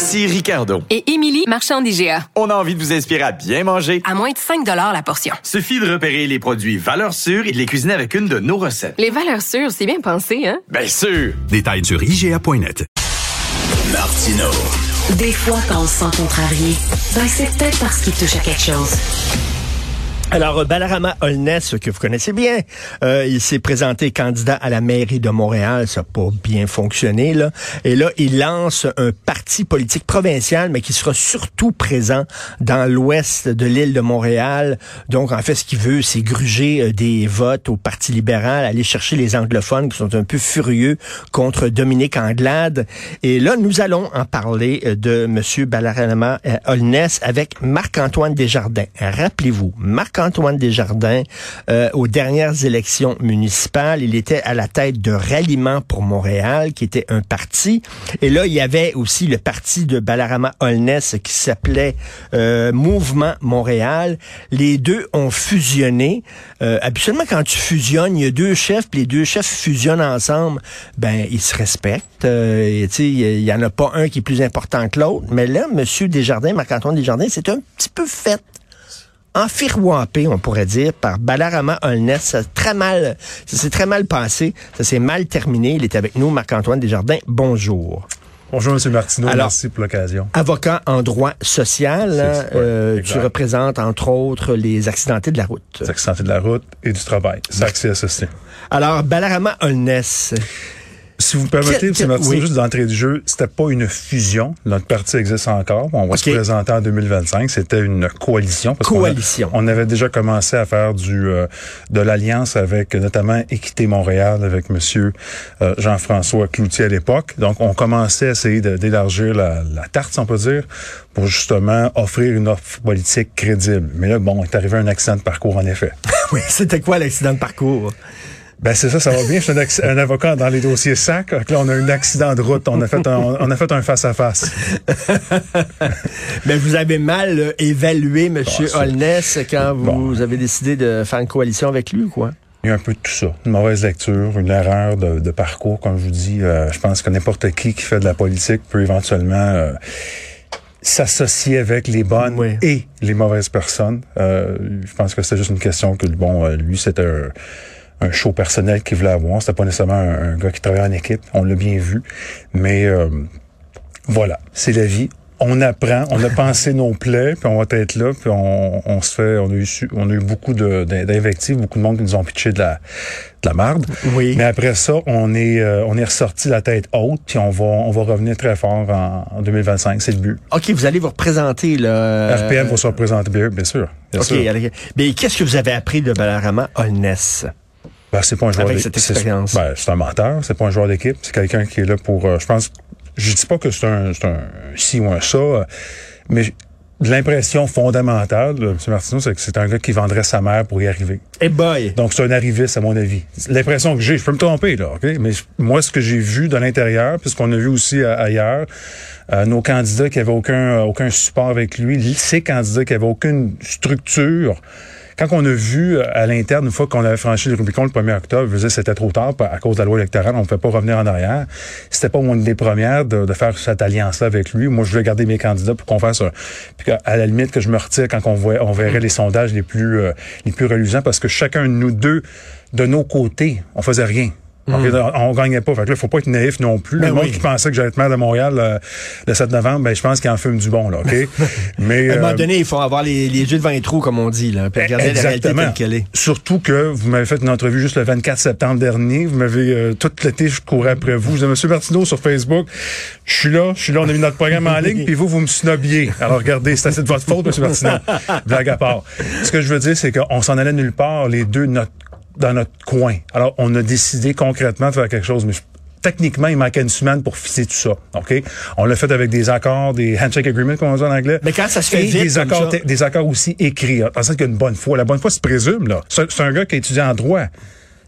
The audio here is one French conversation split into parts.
Ici Ricardo. Et Émilie, marchand d'IGA. On a envie de vous inspirer à bien manger. À moins de 5 la portion. Suffit de repérer les produits valeurs sûres et de les cuisiner avec une de nos recettes. Les valeurs sûres, c'est bien pensé, hein? Bien sûr! Détails sur IGA.net. Martino. Des fois, quand on se sent contrarié, ben c'est peut-être parce qu'il touche à quelque chose. Alors, Balarama Holness, que vous connaissez bien, euh, il s'est présenté candidat à la mairie de Montréal. Ça n'a pas bien fonctionné, là. Et là, il lance un parti politique provincial, mais qui sera surtout présent dans l'ouest de l'île de Montréal. Donc, en fait, ce qu'il veut, c'est gruger euh, des votes au Parti libéral, aller chercher les anglophones qui sont un peu furieux contre Dominique Anglade. Et là, nous allons en parler euh, de M. Balarama Holness avec Marc-Antoine Desjardins. Rappelez-vous, Marc Antoine Desjardins, euh, aux dernières élections municipales. Il était à la tête de Ralliement pour Montréal, qui était un parti. Et là, il y avait aussi le parti de Balarama Holness qui s'appelait euh, Mouvement Montréal. Les deux ont fusionné. Euh, habituellement, quand tu fusionnes, il y a deux chefs, puis les deux chefs fusionnent ensemble. Ben, ils se respectent. Euh, il y en a pas un qui est plus important que l'autre. Mais là, Monsieur Desjardins, Marc-Antoine Desjardins, c'est un petit peu fait enfiroipé, on pourrait dire, par Balarama Holness. Ça très mal, ça s'est très mal passé. Ça s'est mal terminé. Il est avec nous, Marc-Antoine Desjardins. Bonjour. Bonjour, M. Martineau. merci pour l'occasion. Avocat en droit social, hein, euh, tu représentes, entre autres, les accidentés de la route. Les accidentés de la route et du travail. SAC CSST. Alors, Balarama Holness, si vous me permettez, c'est oui. juste d'entrée du jeu, c'était pas une fusion. Notre parti existe encore. On va se présenter en 2025. C'était une coalition. coalition. On, avait déjà commencé à faire du euh, de l'alliance avec notamment Équité Montréal avec Monsieur euh, Jean-François Cloutier à l'époque. Donc, on commençait à essayer d'élargir la, la, tarte, si on peut dire, pour justement offrir une offre politique crédible. Mais là, bon, est arrivé un accident de parcours, en effet. oui, c'était quoi l'accident de parcours? Ben c'est ça, ça va bien. Je suis un, avocat dans les dossiers sacs. Là, on a un accident de route. On a fait un, on a fait un face à face. Mais vous avez mal euh, évalué M. Holness quand vous avez décidé de faire une coalition avec lui, quoi? Il y a un peu de tout ça. Une mauvaise lecture, une erreur de, parcours, comme je vous dis. Euh, je pense que n'importe qui qui fait de la politique peut éventuellement euh, s'associer avec les bonnes et les mauvaises personnes. je pense que c'est juste une question que, bon, lui, c'était un un show personnel qu'il voulait avoir. C'était pas nécessairement un, gars qui travaillait en équipe. On l'a bien vu. Mais euh, voilà, c'est la vie. On apprend, on a pensé nos plaies, puis on va être là, puis on, on se fait, on a eu, on a eu beaucoup d'invectives, beaucoup de monde qui nous ont pitché de la, de la marde. Oui. Mais après ça, on est, euh, on est ressorti la tête haute, puis on va, on va revenir très fort en, 2025. C'est le but. OK, vous allez vous représenter, là. RPM va se représenter, bien, bien sûr. OK, mais qu'est-ce que vous avez appris de Balarama Holness? Ben, c'est pas un joueur Avec cette expérience. Ben, c'est un menteur, c'est pas un joueur d'équipe, c'est quelqu'un qui est là pour. Euh, je pense. Je dis pas que c'est un, un si ou un ça, euh, mais l'impression fondamentale, M. Martineau, c'est que c'est un gars qui vendrait sa mère pour y arriver. Eh boy! Donc, c'est un arriviste, à mon avis. L'impression que j'ai, je peux me tromper, là, OK? Mais moi, ce que j'ai vu de l'intérieur, puisqu'on a vu aussi euh, ailleurs, nos candidats qui avaient aucun, aucun support avec lui, ces candidats qui avaient aucune structure, quand on a vu euh, à l'interne, une fois qu'on avait franchi le Rubicon le 1er octobre, je c'était trop tard à cause de la loi électorale, on ne pouvait pas revenir en arrière. C'était pas mon idée première de, faire cette alliance-là avec lui. Moi, je voulais garder mes candidats pour qu'on fasse un... Puis à la limite que je me retire quand on, voit, on verrait les sondages les plus, euh, les plus reluisants parce que chacun de nous deux, de nos côtés, on faisait rien. Mm. On gagnait pas. Fait que là, faut pas être naïf non plus. Ben le monde qui pensait que j'allais être maire de Montréal euh, le 7 novembre, ben, je pense qu'il en fume du bon, là, OK? Mais, à un moment euh, donné, il faut avoir les, les yeux devant les trous, comme on dit, là, puis regarder exactement. la réalité telle est. Surtout que vous m'avez fait une entrevue juste le 24 septembre dernier. Vous m'avez, euh, tout l'été, je courais après vous. Je disais, Monsieur Martineau, sur Facebook, je suis là, je suis là, on a mis notre programme en ligne, puis vous, vous me snobiez. Alors, regardez, c'est assez de votre faute, Monsieur Martineau. Blague à part. Ce que je veux dire, c'est qu'on s'en allait nulle part, les deux, notre dans notre coin. Alors, on a décidé concrètement de faire quelque chose, mais techniquement, il manquait une semaine pour ficer tout ça. OK? On l'a fait avec des accords, des handshake agreements, comme on dit en anglais. Mais quand ça se fait vite des comme accords, ça- des accords aussi écrits. En qu'il y a une bonne foi. La bonne foi se présume, là. C'est un gars qui a étudié en droit.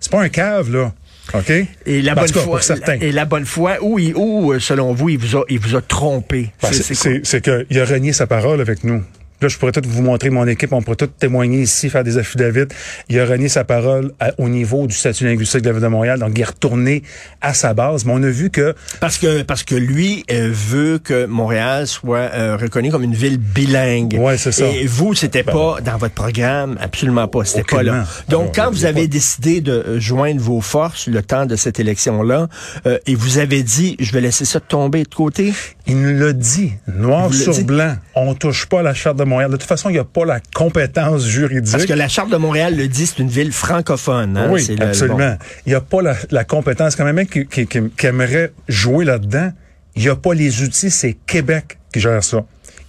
C'est pas un cave, là. OK? Et la bonne cas, foi, pour certains. et la bonne foi, où, il- où, euh, selon vous, il vous a, il vous a trompé. Ben, c'est qu'il a renié sa parole avec nous. Là, je pourrais tout vous montrer mon équipe, on pourrait tout témoigner ici, faire des affidavits. Il a renié sa parole à- au niveau du statut linguistique de la Ville de Montréal, donc il est retourné à sa base. Mais on a vu que Parce que parce que lui euh, veut que Montréal soit euh, reconnu comme une ville bilingue. Ouais, c'est ça. Ben, Et vous, c'était pas dans votre programme, absolument pas. C'était pas là. Donc, Alors, quand vous avez pas- décidé de euh, joindre vos forces le temps de cette élection-là, euh, et vous avez dit, je vais laisser ça tomber de côté. Il nous l'a dit, noir vous sur blanc, on touche pas à la charte de Montréal. De toute façon, il n'y a pas la compétence juridique. Parce que la charte de Montréal le dit, c'est une ville francophone. hein. oui, le- absolument. bon. Il n'y a pas la, la compétence. Quand même, un mec qui, qui- qui- qui aimerait jouer là-dedans, il n'y a pas les outils. C'est Québec qui gère ça.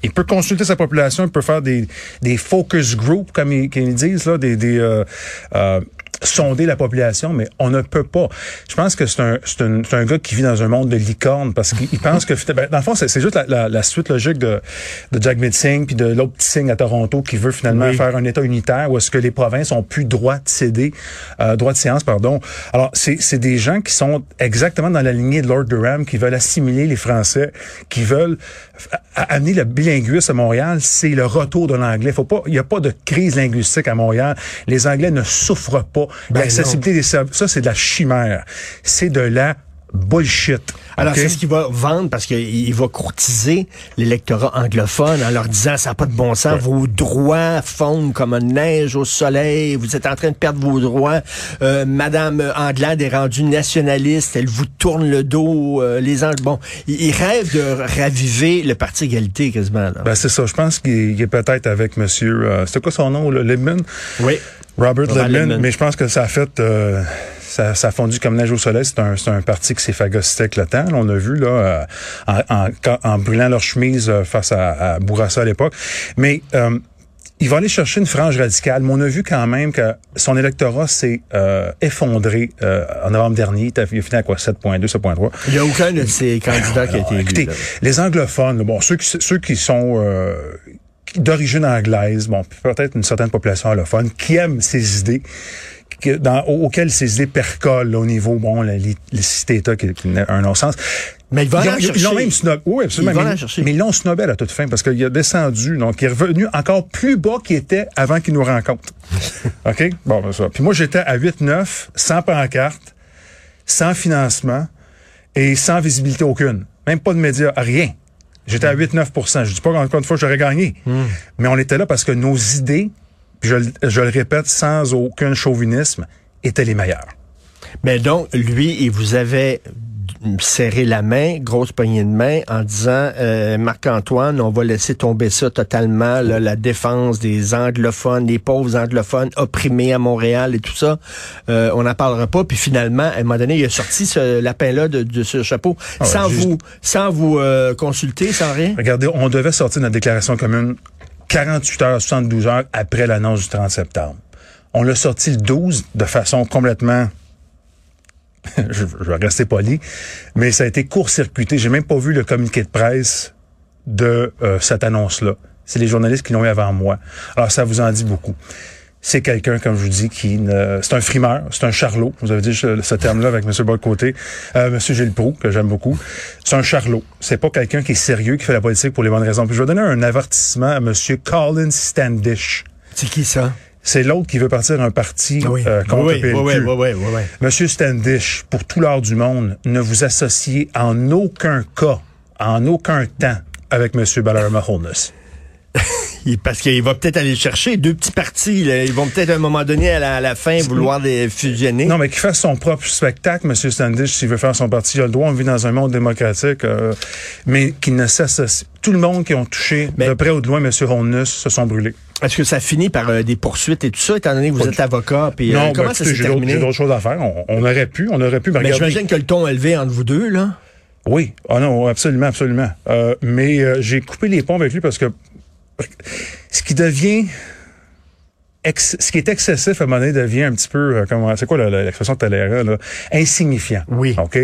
Il peut consulter sa population, il peut faire des, des focus groups, comme ils, comme ils disent, là, des, des euh, euh, sonder la population, mais on ne peut pas. Je pense que c'est un, c'est un, c'est un gars qui vit dans un monde de licorne parce qu'il il pense que, ben, dans le fond, c'est c'est juste la, la, la suite logique de, de Jack Singh puis de l'autre petit signe à Toronto qui veut finalement Oui. faire un État unitaire où est-ce que les provinces ont plus droit de céder, euh, droit de séance, pardon. Alors, c'est c'est des gens qui sont exactement dans la lignée de Lord Durham, qui veulent assimiler les Français, qui veulent amener le bilinguisme à Montréal. C'est le retour de l'anglais. Faut pas, il n'y a pas de crise linguistique à Montréal. Les Anglais ne souffrent pas. Ben L'accessibilité des services, ça, c'est de la chimère. C'est de la bullshit. Alors, c'est ce qu'il va vendre parce qu'il il va courtiser l'électorat anglophone en leur disant ça n'a pas de bon sens, vos droits fondent comme une neige au soleil, vous êtes en train de perdre vos droits. Euh, Madame Anglade est rendue nationaliste, elle vous tourne le dos, euh, les Ang- Bon, il, rêve de raviver le Parti égalité quasiment. Là. Ben, c'est ça. Je pense qu'il est- peut-être avec monsieur, euh, c'était quoi son nom, là, Libman? oui. Robert, Robert mais je pense que ça a fait, euh, ça, ça a fondu comme neige au soleil. C'est un, un parti qui s'est phagocyté avec le temps. là, on a vu là, euh, en, en, en brûlant leur chemise euh, face à, à Bourassa à l'époque. Mais euh, il va aller chercher une frange radicale. Mais on a vu quand même que son électorat s'est euh, effondré euh, en novembre dernier. Il a fini à quoi? 7.2, 7.3. Il n'y a aucun de ces candidats qui a été élu. écoutez, là. les anglophones, bon, ceux qui, ceux qui sont euh, d'origine anglaise, bon, peut-être une certaine population anglophone, qui aiment ces idées, que, dans, au- auxquelles ces idées percolent là, au niveau, bon, la, les, les cités-États qui, qui un non-sens. Mais Ils aller ont- en ils l'ont même snob. Oui, absolument. Mais, chercher. mais ils l'ont snobé à la toute fin parce qu'il a descendu, donc il est revenu encore plus bas qu'il était avant qu'il nous rencontre. OK? Bon, ben ça. Puis moi, j'étais à 8-9, sans pancarte, sans financement et sans visibilité aucune. Même pas de médias, rien. J'étais à 8-9% Je dis pas encore une fois que j'aurais gagné. Mais on était là parce que nos idées, puis je, le- je le répète sans aucun chauvinisme, étaient les meilleures. Mais donc, lui, il vous avait serré la main, grosse poignée de main, en disant euh, Marc-Antoine, on va laisser tomber ça totalement, là, la défense des anglophones, des pauvres anglophones opprimés à Montréal et tout ça. Euh, on n'en parlera pas. Puis finalement, à un moment donné, il a sorti ce lapin-là de, de ce chapeau Ah ouais, sans vous sans vous euh, consulter, sans rien? Regardez, on devait sortir notre déclaration commune 48 heures, 72 heures après l'annonce du 30 septembre. On l'a sorti le 12 de façon complètement je, vais rester poli, mais ça a été court-circuité. J'ai même pas vu le communiqué de presse de euh, cette annonce-là. C'est les journalistes qui l'ont eu avant moi. Alors, ça vous en dit beaucoup. C'est quelqu'un, comme je vous dis, qui ne... c'est un frimeur, c'est un charlot. Vous avez dit ce, terme-là avec M. Bocoté, euh, M. Gilles Proux, que j'aime beaucoup. C'est un charlot. C'est pas quelqu'un qui est sérieux, qui fait la politique pour les bonnes raisons. Puis je vais donner un avertissement à M. Colin Standish. C'est qui ça? C'est l'autre qui veut partir un parti Oui. euh, contre oui, PLQ. oui, oui, oui, oui, oui. Monsieur Standish, pour tout l'art du monde, ne vous associez en aucun cas, en aucun temps, avec Monsieur Balarama Holness. Parce qu'il va peut-être aller chercher deux petits partis. là. Ils vont peut-être à un moment donné, à la, à la fin, vouloir les fusionner. Non, mais qu'il fasse son propre spectacle, Monsieur Standish, s'il veut faire son parti, il a le droit. On vit dans un monde démocratique, euh, mais qu'il ne s'associe. Tout le monde qui ont touché, Mais- de près ou de loin, Monsieur Holness, se sont brûlés. Est-ce que ça finit par euh, des poursuites et tout ça, étant donné que vous êtes avocat? Puis, euh, non, ben, comment ça écoutez, s'est j'ai d'autres- terminé? j'ai d'autres choses à faire. On, on aurait pu, on aurait pu. Mais Mais regardez- j'imagine que le ton élevé entre vous deux, là. Oui, ah non, absolument, absolument. Euh, mais euh, j'ai coupé les ponts avec lui parce que ce qui devient ex- ce qui est excessif à un moment donné devient un petit peu euh, comment c'est quoi l'expression de Talera là? Insignifiant. Oui. OK?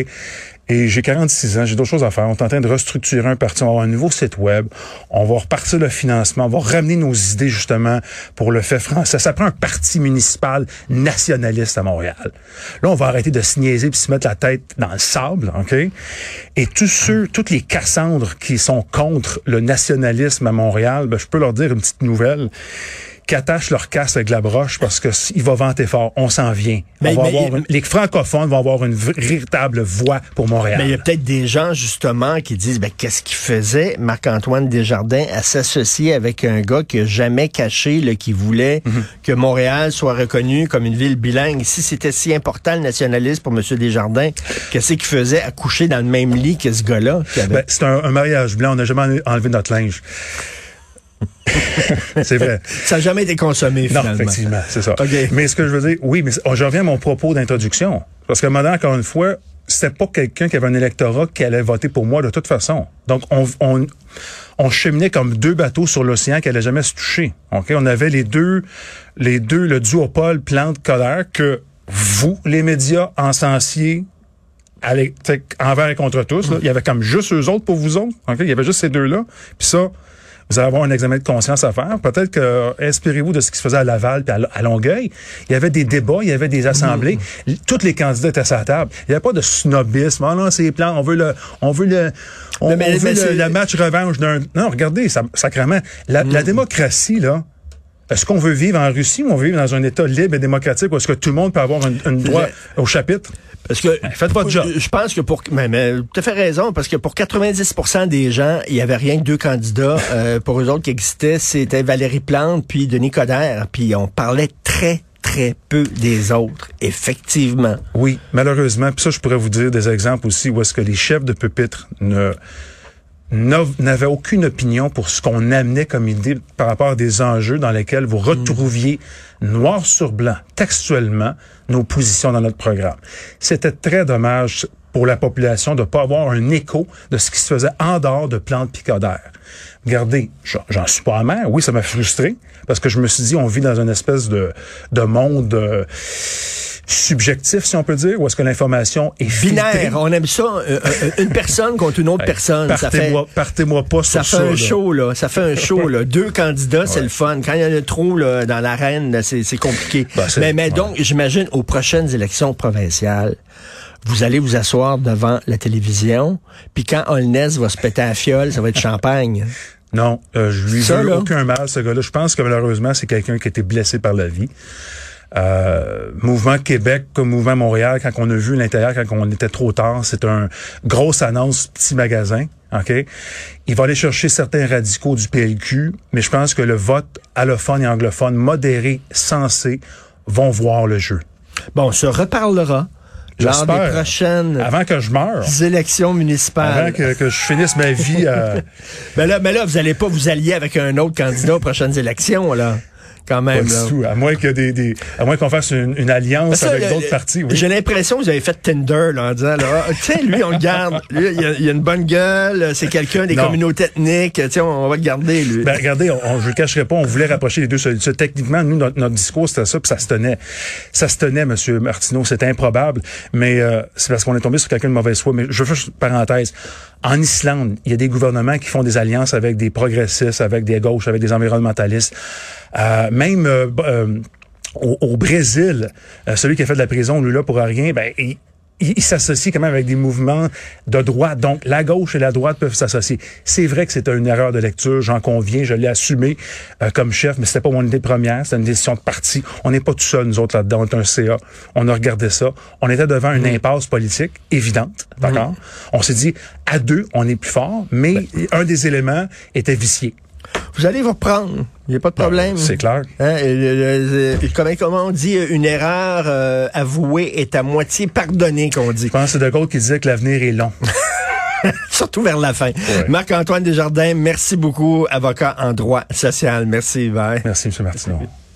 Et j'ai 46 ans, j'ai d'autres choses à faire. On est en train de restructurer un parti, on va avoir un nouveau site web, on va repartir le financement, on va ramener nos idées justement pour le fait français. Ça prend un parti municipal nationaliste à Montréal. Là, on va arrêter de se niaiser puis se mettre la tête dans le sable, OK? Et tous ceux, toutes les Cassandres qui sont contre le nationalisme à Montréal, ben, je peux leur dire une petite nouvelle attachent leur casse avec la broche parce que il va vanter fort. On s'en vient. Mais- On va mais- avoir une- les francophones vont avoir une véritable voix pour Montréal. Mais il y a peut-être des gens, justement, qui disent, ben, qu'est-ce qu'il faisait, Marc-Antoine Desjardins, à s'associer avec un gars qui a jamais caché, là, qui voulait Mhm. que Montréal soit reconnu comme une ville bilingue. Si c'était si important, le nationalisme, pour M. Desjardins, qu'est-ce qu'il faisait à coucher dans le même lit que ce gars-là? Ben, c'est un, un mariage blanc. On n'a jamais enlevé notre linge. C'est vrai. ça n'a jamais été consommé, Non, finalement. effectivement, c'est ça. Mais ce que je veux dire, oui, mais c'est- je reviens à mon propos d'introduction. Parce que maintenant, encore une fois, c'était pas quelqu'un qui avait un électorat qui allait voter pour moi de toute façon. Donc, on, on, on cheminait comme deux bateaux sur l'océan qui allaient jamais se toucher. OK? On avait les deux, les deux, le duopole plante-colère que vous, les médias, encensiez envers et contre tous. là. Il y avait comme juste eux autres pour vous autres. OK? Il y avait juste ces deux-là. Puis ça, vous allez avoir un examen de conscience à faire. Peut-être que, inspirez-vous de ce qui se faisait à Laval puis à, Longueuil. Il y avait des débats, il y avait des assemblées. L- Tous les candidats étaient à sa table. Il n'y avait pas de snobisme. Ah non, c'est les plans. On veut le, on veut le, on, Mais- mais- on veut le, match revanche d'un. Non, regardez, ça, sacrément. La, la démocratie, là, est-ce qu'on veut vivre en Russie ou on veut vivre dans un État libre et démocratique où est-ce que tout le monde peut avoir un, droit au chapitre? Parce que faites votre job. Je pense que pour mais, mais tu as fait raison parce que pour 90% des gens, il y avait rien que deux candidats euh, pour eux autres qui existaient, c'était Valérie Plante puis Denis Coderre, puis on parlait très très peu des autres, effectivement. Oui, malheureusement. Puis ça, je pourrais vous dire des exemples aussi où est-ce que les chefs de pupitre ne n'av- n'avaient aucune opinion pour ce qu'on amenait comme idée par rapport à des enjeux dans lesquels vous retrouviez noir sur blanc, textuellement, nos positions dans notre programme. C'était très dommage pour la population de pas avoir un écho de ce qui se faisait en dehors de plantes picodères. Regardez, j'en- j'en suis pas amer. Oui, ça m'a frustré parce que je me suis dit, on vit dans une espèce de, de monde euh, subjectif, si on peut dire, où est-ce que l'information est filtrée? Binaire, on aime ça, euh, euh, une personne contre une autre personne. Ça fait, Partez-moi partez-moi pas ça sur fait ça. un là. show, là. Ça fait un show, là. Deux candidats, c'est le fun. Quand il y en a trop là, dans l'arène, c'est c'est compliqué. Ben, c'est- mais mais ouais. donc, j'imagine, aux prochaines élections provinciales, vous allez vous asseoir devant la télévision, puis quand Holness va se péter à la fiole, ça va être champagne. Non, euh, je lui Ça, veux là? aucun mal, ce gars-là. Je pense que malheureusement, c'est quelqu'un qui a été blessé par la vie. Euh, mouvement Québec comme Mouvement Montréal, quand on a vu l'intérieur, quand on était trop tard, c'est un grosse annonce petit magasin. OK? Il va aller chercher certains radicaux du PLQ, mais je pense que le vote allophone et anglophone modéré, sensé, vont voir le jeu. Bon, on se reparlera lors des prochaines Avant que je meure. élections municipales. Avant que, que je finisse ma vie à... Mais là, mais là, vous allez pas vous allier avec un autre candidat aux prochaines élections, là. Quand Pas même, du là. tout. À moins que des, des à moins qu'on fasse une, une alliance Ça, avec d'autres partis. Oui. J'ai l'impression que vous avez fait Tinder là, en disant là, Ah, tiens, lui, on le garde. Lui, il a, il a une bonne gueule, c'est quelqu'un des Non. communautés ethniques. Tiens, on, va le garder, lui. Ben, regardez, on, on- je ne le cacherai pas, on voulait rapprocher les deux solutions. Techniquement, nous, notre, notre discours, c'était ça, puis ça se tenait. Ça se tenait, Monsieur Martineau, c'était improbable, mais euh, c'est parce qu'on est tombé sur quelqu'un de mauvaise foi. Mais je veux faire une parenthèse. En Islande, il y a des gouvernements qui font des alliances avec des progressistes, avec des gauches, avec des environnementalistes. Euh, même euh, euh, au, au Brésil, euh, celui qui a fait de la prison, lui là, pour rien, ben, il, il, il s'associe quand même avec des mouvements de droite. Donc, la gauche et la droite peuvent s'associer. C'est vrai que c'était une erreur de lecture, j'en conviens, je l'ai assumé euh, comme chef, mais c'était pas mon idée première, c'était une décision de parti. On n'est pas tout seul, nous autres, là-dedans. On est un CA. On a regardé ça. On était devant une impasse politique évidente, d'accord? On s'est dit, à deux, on est plus fort, mais un des éléments était vicié. Vous allez vous reprendre. Il n'y a pas de problème. C'est clair. Hein, et comment, comment on dit, une erreur euh, avouée est à moitié pardonnée, qu'on dit. Je pense que c'est De Gaulle qui disait que l'avenir est long. Surtout vers la fin. Marc-Antoine Desjardins, merci beaucoup, avocat en droit social. Merci, bye. Merci, M. Martineau.